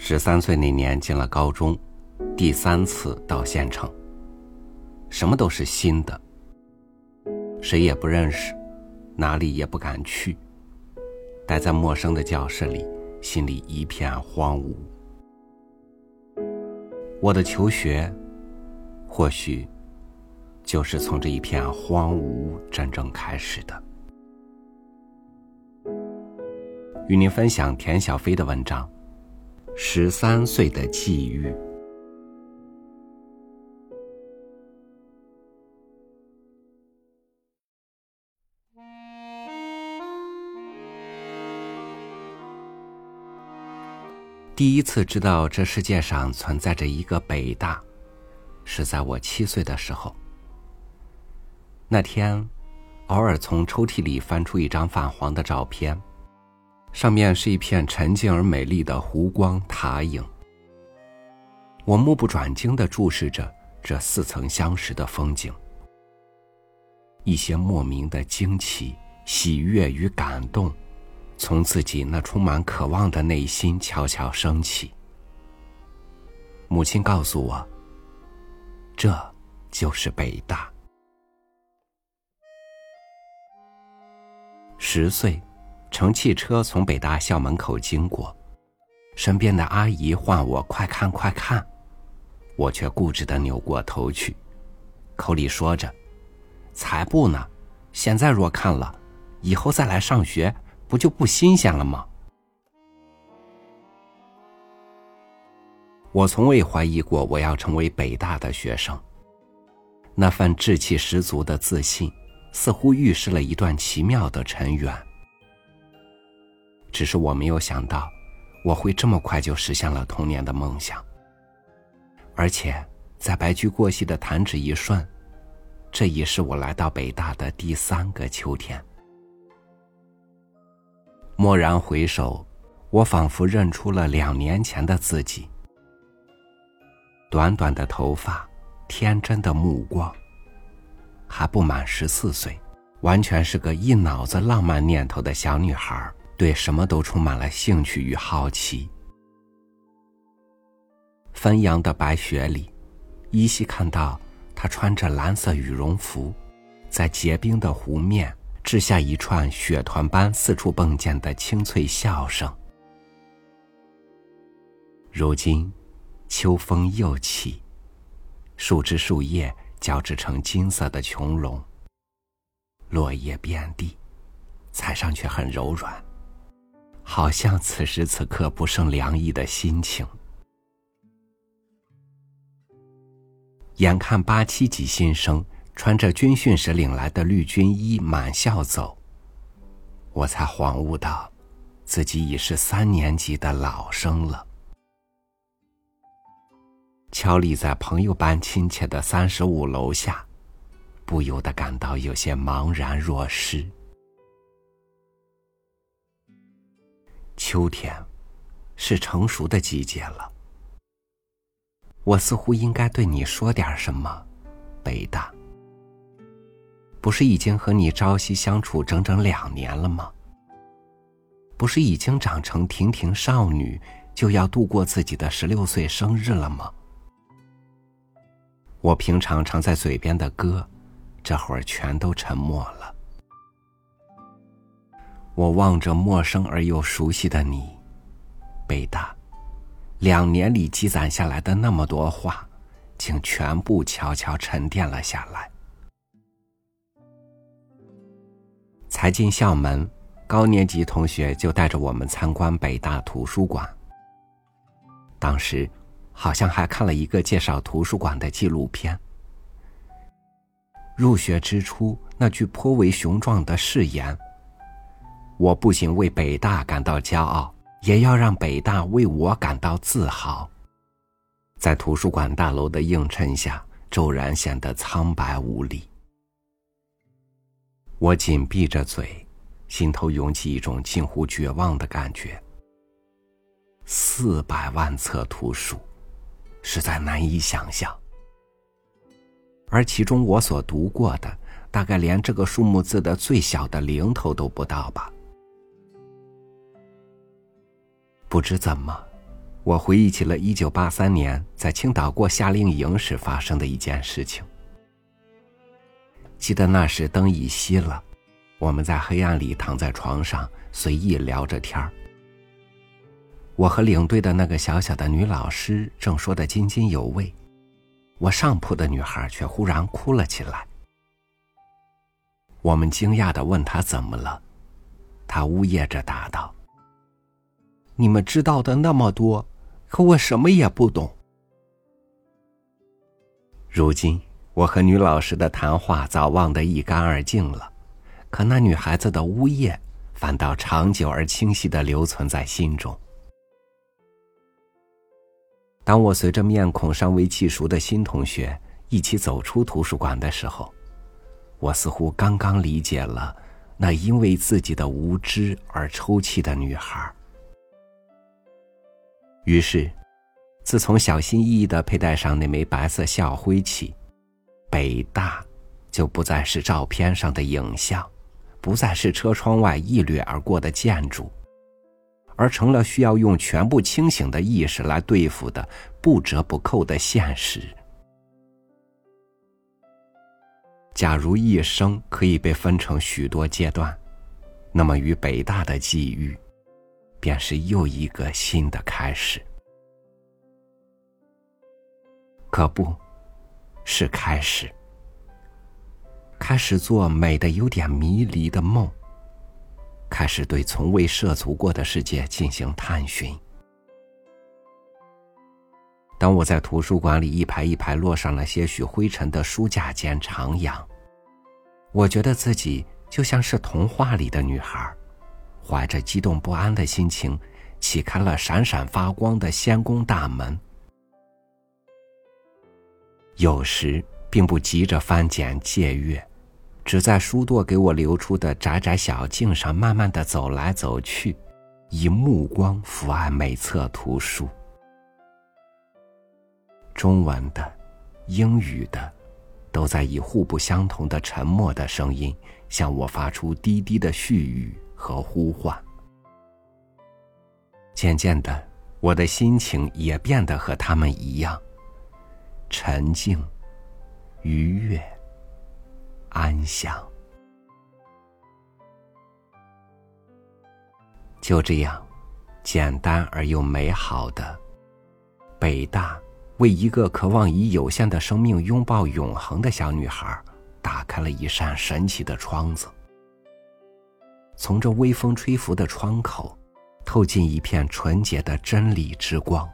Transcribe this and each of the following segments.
十三岁那年进了高中，第三次到县城。什么都是新的，谁也不认识，哪里也不敢去，待在陌生的教室里，心里一片荒芜。我的求学，或许就是从这一片荒芜真正开始的。与您分享田小飞的文章《十三岁的际遇》。第一次知道这世界上存在着一个北大，是在我七岁的时候。那天，偶尔从抽屉里翻出一张泛黄的照片。上面是一片沉静而美丽的湖光塔影。我目不转睛的注视着这似曾相识的风景，一些莫名的惊奇、喜悦与感动，从自己那充满渴望的内心悄悄升起。母亲告诉我，这就是北大。十岁。乘汽车从北大校门口经过，身边的阿姨唤我快看快看，我却固执的扭过头去，口里说着：“才不呢！现在若看了，以后再来上学，不就不新鲜了吗？”我从未怀疑过我要成为北大的学生。那份志气十足的自信，似乎预示了一段奇妙的尘缘。只是我没有想到，我会这么快就实现了童年的梦想。而且，在白驹过隙的弹指一瞬，这已是我来到北大的第三个秋天。蓦然回首，我仿佛认出了两年前的自己。短短的头发，天真的目光，还不满十四岁，完全是个一脑子浪漫念头的小女孩对什么都充满了兴趣与好奇。汾阳的白雪里，依稀看到他穿着蓝色羽绒服，在结冰的湖面掷下一串雪团般四处迸溅的清脆笑声。如今，秋风又起，树枝树叶交织成金色的穹隆，落叶遍地，踩上去很柔软。好像此时此刻不胜凉意的心情。眼看八七级新生穿着军训时领来的绿军衣满校走，我才恍悟到，自己已是三年级的老生了。乔立在朋友般亲切的三十五楼下，不由得感到有些茫然若失。秋天，是成熟的季节了。我似乎应该对你说点什么，北大。不是已经和你朝夕相处整整两年了吗？不是已经长成亭亭少女，就要度过自己的十六岁生日了吗？我平常常在嘴边的歌，这会儿全都沉默了。我望着陌生而又熟悉的你，北大，两年里积攒下来的那么多话，竟全部悄悄沉淀了下来。才进校门，高年级同学就带着我们参观北大图书馆。当时，好像还看了一个介绍图书馆的纪录片。入学之初，那句颇为雄壮的誓言。我不仅为北大感到骄傲，也要让北大为我感到自豪。在图书馆大楼的映衬下，骤然显得苍白无力。我紧闭着嘴，心头涌起一种近乎绝望的感觉。四百万册图书，实在难以想象。而其中我所读过的，大概连这个数目字的最小的零头都不到吧。不知怎么，我回忆起了一九八三年在青岛过夏令营时发生的一件事情。记得那时灯已熄了，我们在黑暗里躺在床上随意聊着天儿。我和领队的那个小小的女老师正说得津津有味，我上铺的女孩却忽然哭了起来。我们惊讶的问她怎么了，她呜咽着答道：“你们知道的那么多。”可我什么也不懂。如今，我和女老师的谈话早忘得一干二净了，可那女孩子的呜咽，反倒长久而清晰的留存在心中。当我随着面孔尚未记熟的新同学一起走出图书馆的时候，我似乎刚刚理解了那因为自己的无知而抽泣的女孩。于是，自从小心翼翼的佩戴上那枚白色校徽起，北大就不再是照片上的影像，不再是车窗外一掠而过的建筑，而成了需要用全部清醒的意识来对付的不折不扣的现实。假如一生可以被分成许多阶段，那么与北大的际遇。便是又一个新的开始，可不，是开始，开始做美的有点迷离的梦，开始对从未涉足过的世界进行探寻。当我在图书馆里一排一排落上了些许灰尘的书架间徜徉，我觉得自己就像是童话里的女孩。怀着激动不安的心情，启开了闪闪发光的仙宫大门。有时并不急着翻检借阅，只在书垛给我留出的窄窄小径上慢慢的走来走去，以目光抚爱每册图书。中文的、英语的，都在以互不相同的沉默的声音向我发出低低的絮语。和呼唤。渐渐的，我的心情也变得和他们一样，沉静、愉悦、安详。就这样，简单而又美好的北大，为一个渴望以有限的生命拥抱永恒的小女孩，打开了一扇神奇的窗子。从这微风吹拂的窗口，透进一片纯洁的真理之光。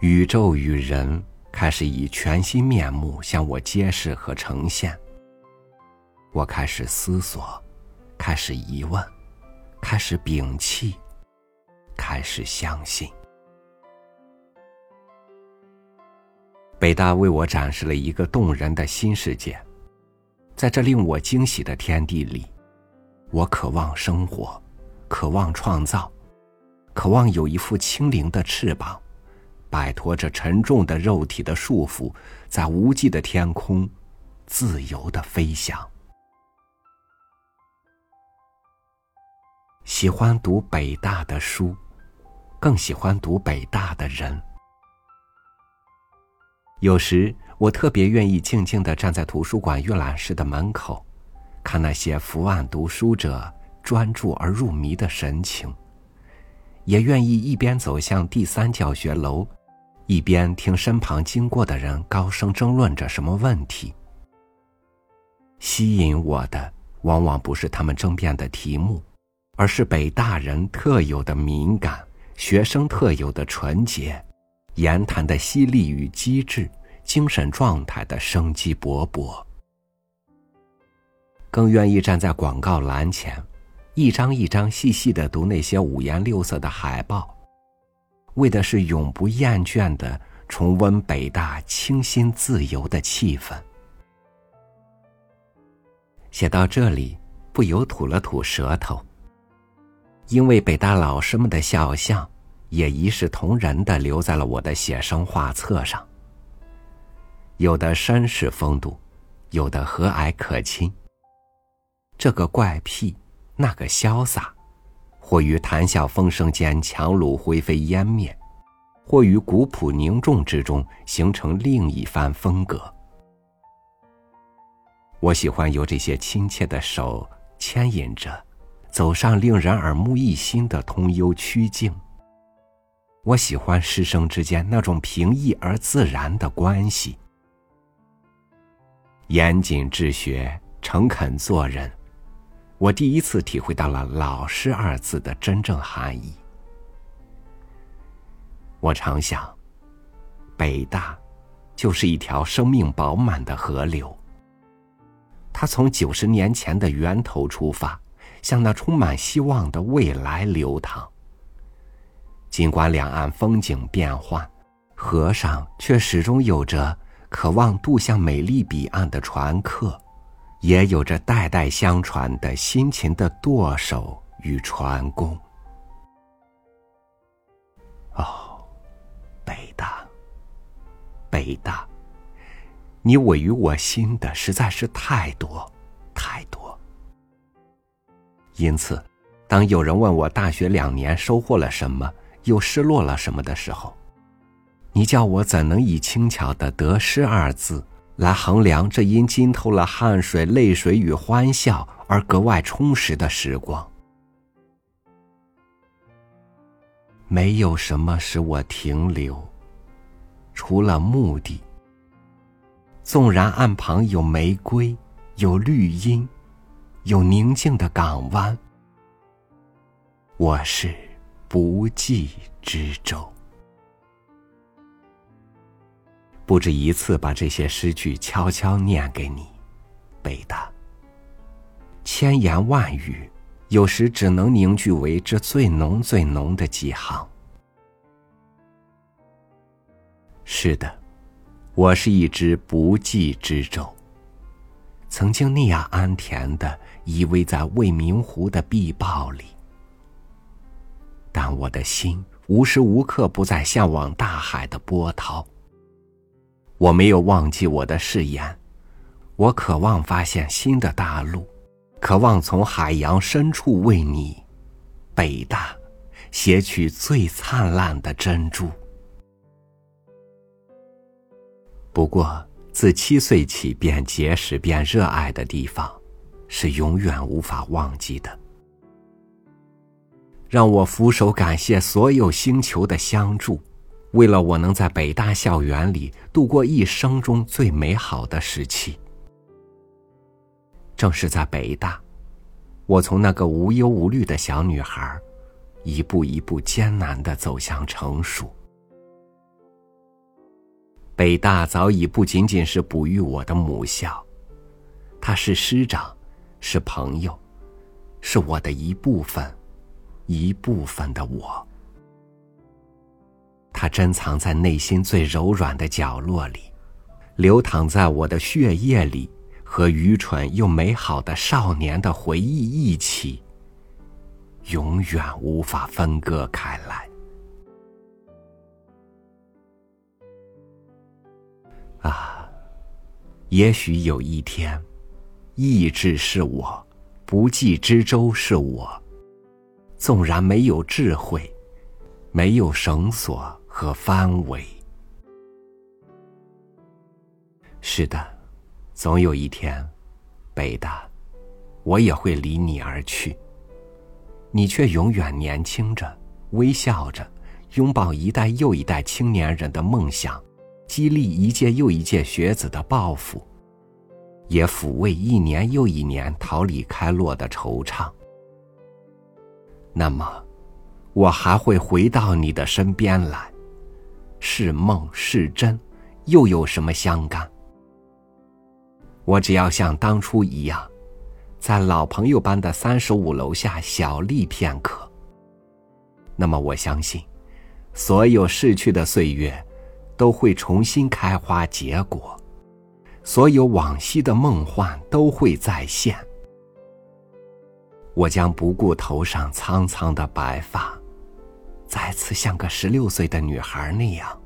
宇宙与人开始以全新面目向我揭示和呈现。我开始思索，开始疑问，开始摒弃，开始相信。北大为我展示了一个动人的新世界。在这令我惊喜的天地里，我渴望生活，渴望创造，渴望有一副轻灵的翅膀，摆脱这沉重的肉体的束缚，在无际的天空自由的飞翔。喜欢读北大的书，更喜欢读北大的人。有时。我特别愿意静静的站在图书馆阅览室的门口，看那些伏案读书者专注而入迷的神情，也愿意一边走向第三教学楼，一边听身旁经过的人高声争论着什么问题。吸引我的往往不是他们争辩的题目，而是北大人特有的敏感，学生特有的纯洁，言谈的犀利与机智。精神状态的生机勃勃，更愿意站在广告栏前，一张一张细细的读那些五颜六色的海报，为的是永不厌倦的重温北大清新自由的气氛。写到这里，不由吐了吐舌头，因为北大老师们的肖像也一视同仁的留在了我的写生画册上。有的绅士风度，有的和蔼可亲。这个怪癖，那个潇洒，或于谈笑风生间樯橹灰飞烟灭，或于古朴凝重之中形成另一番风格。我喜欢由这些亲切的手牵引着，走上令人耳目一新的通幽曲径。我喜欢师生之间那种平易而自然的关系。严谨治学，诚恳做人，我第一次体会到了“老师”二字的真正含义。我常想，北大就是一条生命饱满的河流。它从九十年前的源头出发，向那充满希望的未来流淌。尽管两岸风景变幻，河上却始终有着渴望渡向美丽彼岸的船客，也有着代代相传的辛勤的舵手与船工。哦，北大，北大，你委于我心的实在是太多，太多。因此，当有人问我大学两年收获了什么？又失落了什么的时候，你叫我怎能以轻巧的得失二字来衡量这因浸透了汗水、泪水与欢笑而格外充实的时光？没有什么使我停留，除了目的。纵然岸旁有玫瑰，有绿荫，有宁静的港湾，我是。不计之舟，不止一次把这些诗句悄悄念给你，北大。千言万语，有时只能凝聚为这最浓最浓的几行。是的，我是一只不计之舟，曾经那样安恬的依偎在未名湖的碧抱里。但我的心无时无刻不在向往大海的波涛。我没有忘记我的誓言，我渴望发现新的大陆，渴望从海洋深处为你，北大，撷取最灿烂的珍珠。不过，自七岁起便结识便热爱的地方，是永远无法忘记的。让我俯首感谢所有星球的相助，为了我能在北大校园里度过一生中最美好的时期。正是在北大，我从那个无忧无虑的小女孩，一步一步艰难的走向成熟。北大早已不仅仅是哺育我的母校，它是师长，是朋友，是我的一部分。一部分的我，它珍藏在内心最柔软的角落里，流淌在我的血液里，和愚蠢又美好的少年的回忆一起，永远无法分割开来。啊，也许有一天，意志是我，不计之舟是我。纵然没有智慧，没有绳索和帆尾，是的，总有一天，北大，我也会离你而去。你却永远年轻着，微笑着，拥抱一代又一代青年人的梦想，激励一届又一届学子的抱负，也抚慰一年又一年桃李开落的惆怅。那么，我还会回到你的身边来，是梦是真，又有什么相干？我只要像当初一样，在老朋友般的三十五楼下小立片刻。那么，我相信，所有逝去的岁月，都会重新开花结果，所有往昔的梦幻都会再现。我将不顾头上苍苍的白发，再次像个十六岁的女孩那样。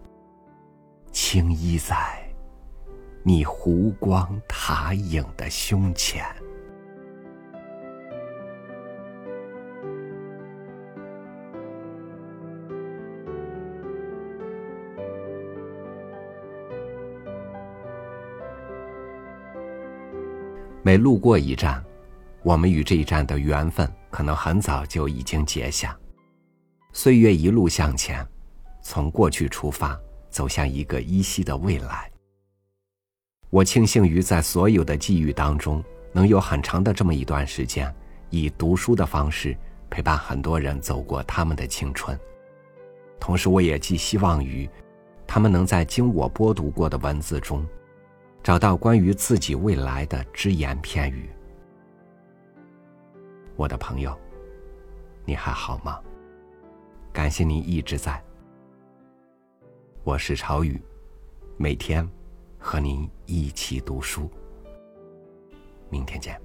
轻依在你湖光塔影的胸前。每路过一站我们与这一站的缘分可能很早就已经结下。岁月一路向前，从过去出发，走向一个依稀的未来。我庆幸于在所有的际遇当中，能有很长的这么一段时间，以读书的方式陪伴很多人走过他们的青春。同时，我也寄希望于，他们能在经我播读过的文字中，找到关于自己未来的只言片语。我的朋友，你还好吗？感谢您一直在。我是朝雨，每天和您一起读书。明天见。